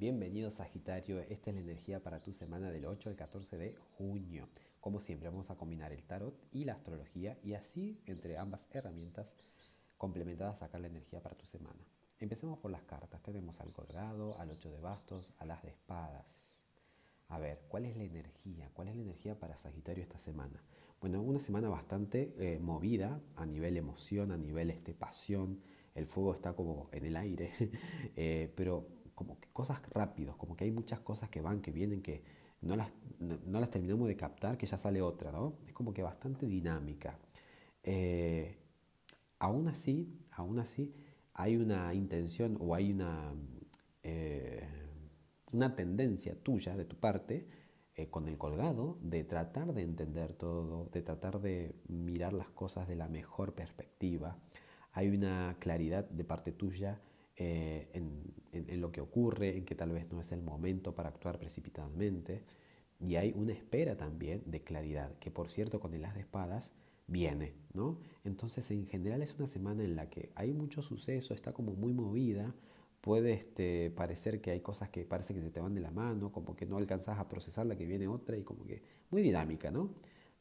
Bienvenido Sagitario, esta es la energía para tu semana del 8 al 14 de junio. Como siempre vamos a combinar el tarot y la astrología y así entre ambas herramientas complementadas sacar la energía para tu semana. Empecemos por las cartas. Tenemos al colgado, al 8 de bastos, a las de espadas. A ver, ¿cuál es la energía? ¿Cuál es la energía para Sagitario esta semana? Bueno, una semana bastante eh, movida a nivel emoción, a nivel este, pasión. El fuego está como en el aire, eh, pero como que cosas rápidos, como que hay muchas cosas que van, que vienen, que no las, no, las terminamos de captar, que ya sale otra, ¿no? Es como que bastante dinámica. Eh, aún así, aún así, hay una intención o hay una, eh, una tendencia tuya, de tu parte, eh, con el colgado, de tratar de entender todo, de tratar de mirar las cosas de la mejor perspectiva. Hay una claridad de parte tuya eh, en, lo que ocurre, en que tal vez no es el momento para actuar precipitadamente. Y hay una espera también de claridad, que por cierto con el as de espadas viene, ¿no? Entonces en general es una semana en la que hay mucho suceso, está como muy movida, puede este, parecer que hay cosas que parece que se te van de la mano, como que no alcanzas a procesar la que viene otra y como que muy dinámica, ¿no?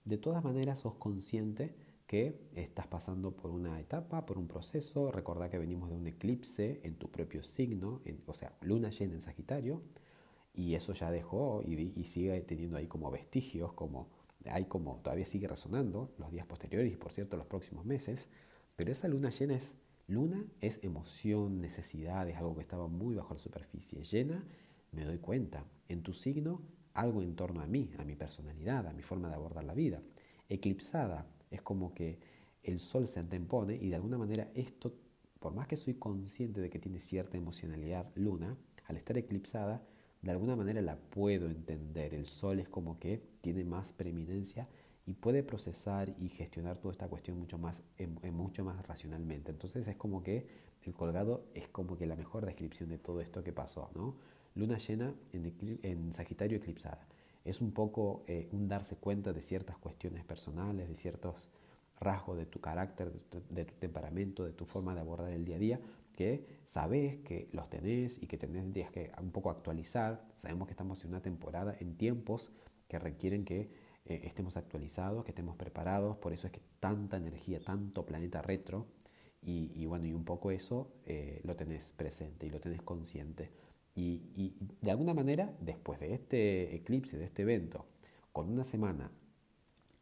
De todas maneras sos consciente que estás pasando por una etapa, por un proceso. Recordá que venimos de un eclipse en tu propio signo, o sea, luna llena en Sagitario, y eso ya dejó y, sigue teniendo ahí como vestigios, como hay como todavía sigue resonando los días posteriores y por cierto los próximos meses. Pero esa luna llena es luna es emoción, necesidad, es algo que estaba muy bajo la superficie. Llena, me doy cuenta. En tu signo, algo en torno a mí, a mi personalidad, a mi forma de abordar la vida. Eclipsada, es como que el sol se antepone y de alguna manera esto, por más que soy consciente de que tiene cierta emocionalidad luna, al estar eclipsada, de alguna manera la puedo entender. El sol es como que tiene más preeminencia y puede procesar y gestionar toda esta cuestión mucho más, mucho más racionalmente. Entonces es como que el colgado es como que la mejor descripción de todo esto que pasó. ¿no? Luna llena en, en Sagitario eclipsada es un poco eh, un darse cuenta de ciertas cuestiones personales, de ciertos rasgos de tu carácter, de tu, temperamento, de tu forma de abordar el día a día, que sabes que los tenés y que tendrías que un poco actualizar. Sabemos que estamos en una temporada, en tiempos que requieren que eh, estemos actualizados, que estemos preparados, por eso es que tanta energía, tanto planeta retro, y, bueno, y un poco eso eh, lo tenés presente y lo tenés consciente. Y, de alguna manera, después de este eclipse, de este evento, con una semana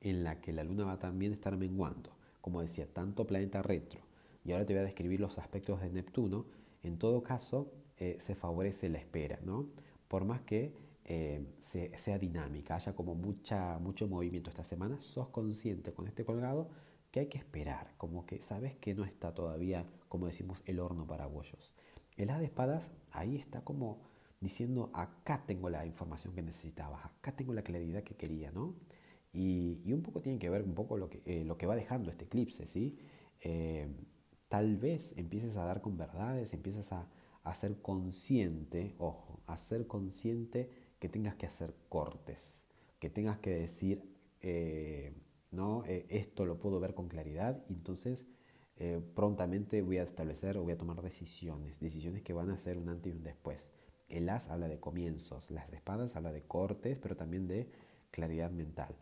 en la que la luna va también a estar menguando, como decía, tanto planeta retro, y ahora te voy a describir los aspectos de Neptuno, en todo caso eh, se favorece la espera, ¿no? Por más que eh, sea dinámica, haya como mucha, mucho movimiento esta semana, sos consciente con este colgado que hay que esperar, como que sabes que no está todavía, como decimos, el horno para bollos. El as de espadas ahí está como diciendo, acá tengo la información que necesitabas, acá tengo la claridad que quería, ¿no? Y, un poco tiene que ver un poco lo que, eh, lo que va dejando este eclipse, ¿sí? Eh, tal vez empieces a dar con verdades, empieces a, ser consciente, ojo, a ser consciente que tengas que hacer cortes, que tengas que decir, eh, no, esto lo puedo ver con claridad, y entonces eh, prontamente voy a establecer o voy a tomar decisiones, decisiones que van a ser un antes y un después. El as habla de comienzos, las espadas habla de cortes, pero también de claridad mental.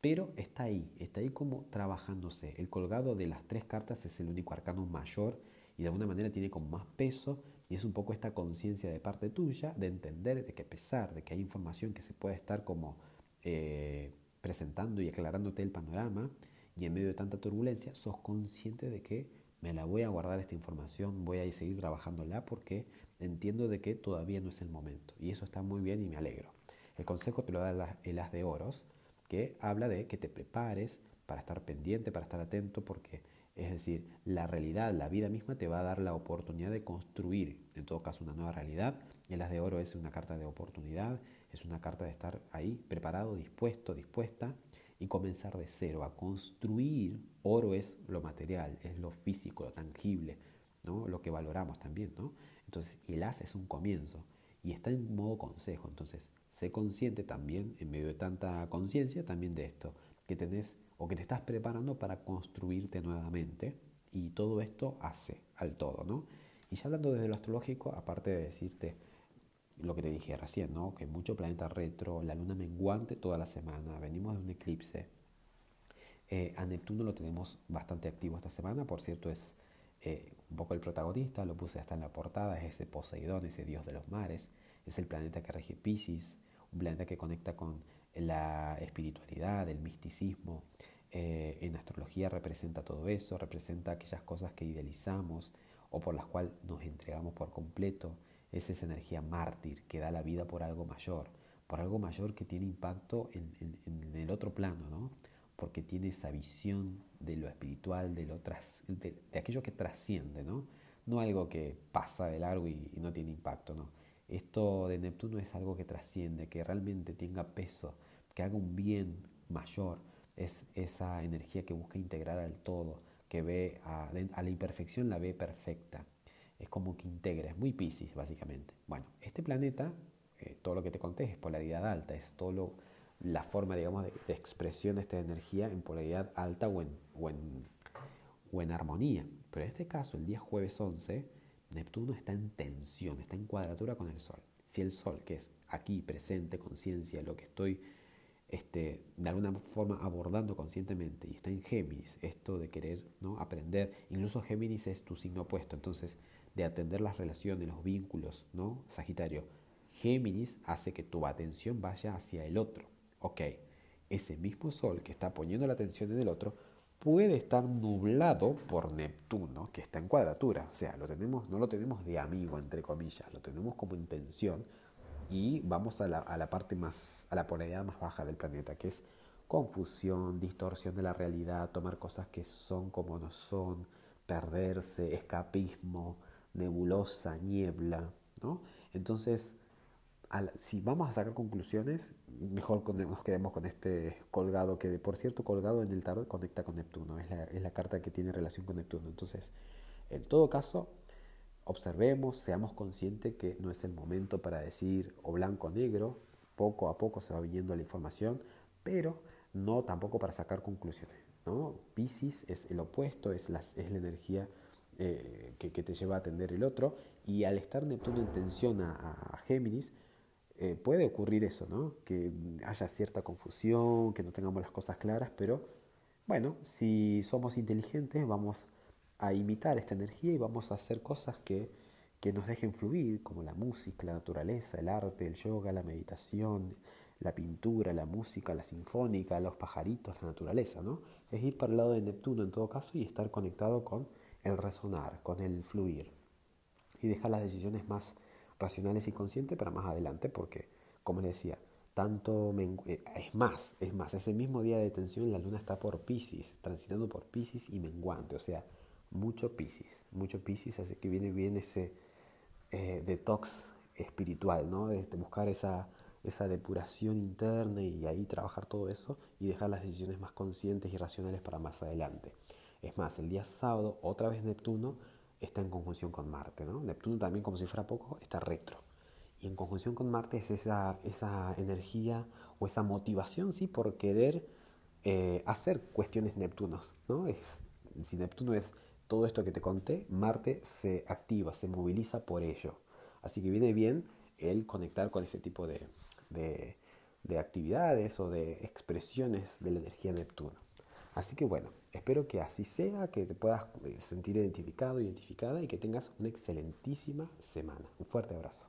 Pero está ahí, está ahí como trabajándose. El colgado de las tres cartas es el único arcano mayor y de alguna manera tiene como más peso y es un poco esta conciencia de parte tuya de entender de que a pesar de que hay información que se puede estar como eh, presentando y aclarándote el panorama, y en medio de tanta turbulencia sos consciente de que me la voy a guardar esta información, voy a seguir trabajándola porque entiendo de que todavía no es el momento. Y eso está muy bien y me alegro. El consejo te lo da el as de oros, que habla de que te prepares para estar pendiente, para estar atento, porque es decir, la realidad, la vida misma te va a dar la oportunidad de construir, en todo caso, una nueva realidad. El as de oro es una carta de oportunidad, es una carta de estar ahí preparado, dispuesto, dispuesta y comenzar de cero, a construir. Oro es lo material, es lo físico, lo tangible, ¿no? lo que valoramos también. ¿no? Entonces, el as es un comienzo y está en modo consejo. Entonces, sé consciente también, en medio de tanta conciencia, también de esto, que tenés o que te estás preparando para construirte nuevamente y todo esto hace al todo. ¿no? Y ya hablando desde lo astrológico, aparte de decirte lo que te dije recién, ¿no? Que mucho planeta retro, la luna menguante toda la semana, venimos de un eclipse. Eh, a Neptuno lo tenemos bastante activo esta semana, por cierto, es eh, un poco el protagonista, lo puse hasta en la portada, es ese Poseidón, ese dios de los mares, es el planeta que rige Pisces, un planeta que conecta con la espiritualidad, el misticismo. Eh, en astrología representa todo eso, representa aquellas cosas que idealizamos o por las cuales nos entregamos por completo es esa energía mártir que da la vida por algo mayor, por algo mayor que tiene impacto en, el otro plano, ¿no? porque tiene esa visión de lo espiritual, de, lo de, aquello que trasciende, ¿no? no algo que pasa de largo y, no tiene impacto. ¿no? Esto de Neptuno es algo que trasciende, que realmente tenga peso, que haga un bien mayor, es esa energía que busca integrar al todo, que ve a la imperfección la ve perfecta es como que integra, es muy Pisces básicamente. Bueno, este planeta, eh, todo lo que te conté es polaridad alta, es todo la forma, digamos, de, expresión de esta energía en polaridad alta o en, o, en, o en armonía. Pero en este caso, el día jueves 11, Neptuno está en tensión, está en cuadratura con el Sol. Si el Sol, que es aquí presente, conciencia, lo que estoy este, de alguna forma abordando conscientemente y está en Géminis, esto de querer ¿no? aprender, incluso Géminis es tu signo opuesto, entonces de atender las relaciones, los vínculos, ¿no? Sagitario, Géminis hace que tu atención vaya hacia el otro. Ok, ese mismo sol que está poniendo la atención en el otro puede estar nublado por Neptuno, que está en cuadratura. O sea, lo tenemos, no lo tenemos de amigo, entre comillas, lo tenemos como intención y vamos a la, a la parte más, a la polaridad más baja del planeta, que es confusión, distorsión de la realidad, tomar cosas que son como no son, perderse, escapismo, nebulosa, niebla, ¿no? Entonces, si vamos a sacar conclusiones, mejor nos quedemos con este colgado, que por cierto, colgado en el tarot conecta con Neptuno, es la, es la carta que tiene relación con Neptuno. Entonces, en todo caso, observemos, seamos conscientes que no es el momento para decir o blanco o negro, poco a poco se va viniendo la información, pero no tampoco para sacar conclusiones. ¿no? Pisces es el opuesto, es es la energía eh, que, te lleva a atender el otro, y al estar Neptuno en tensión a, Géminis, eh, puede ocurrir eso, ¿no? que haya cierta confusión, que no tengamos las cosas claras, pero bueno, si somos inteligentes vamos a imitar esta energía y vamos a hacer cosas que, que nos dejen fluir, como la música, la naturaleza, el arte, el yoga, la meditación, la pintura, la música, la sinfónica, los pajaritos, la naturaleza, ¿no? Es ir para el lado de Neptuno en todo caso y estar conectado con el resonar, con el fluir. Y dejar las decisiones más racionales y conscientes para más adelante, porque, como les decía, tanto eh, es más, es más, ese mismo día de tensión la luna está por Pisces, transitando por Pisces y menguante, o sea, mucho Pisces, mucho Pisces, así que viene bien ese eh, detox espiritual, ¿no? De, buscar esa, esa depuración interna y ahí trabajar todo eso y dejar las decisiones más conscientes y racionales para más adelante. Es más, el día sábado, otra vez Neptuno está en conjunción con Marte. ¿no? Neptuno también, como si fuera poco, está retro. Y en conjunción con Marte es esa, esa energía o esa motivación ¿sí? por querer eh, hacer cuestiones Neptunos. ¿no? Es, si Neptuno es todo esto que te conté, Marte se activa, se moviliza por ello. Así que viene bien el conectar con ese tipo de, de actividades o de expresiones de la energía Neptuno. Así que bueno, espero que así sea, que te puedas eh, sentir identificado, identificada y que tengas una excelentísima semana. Un fuerte abrazo.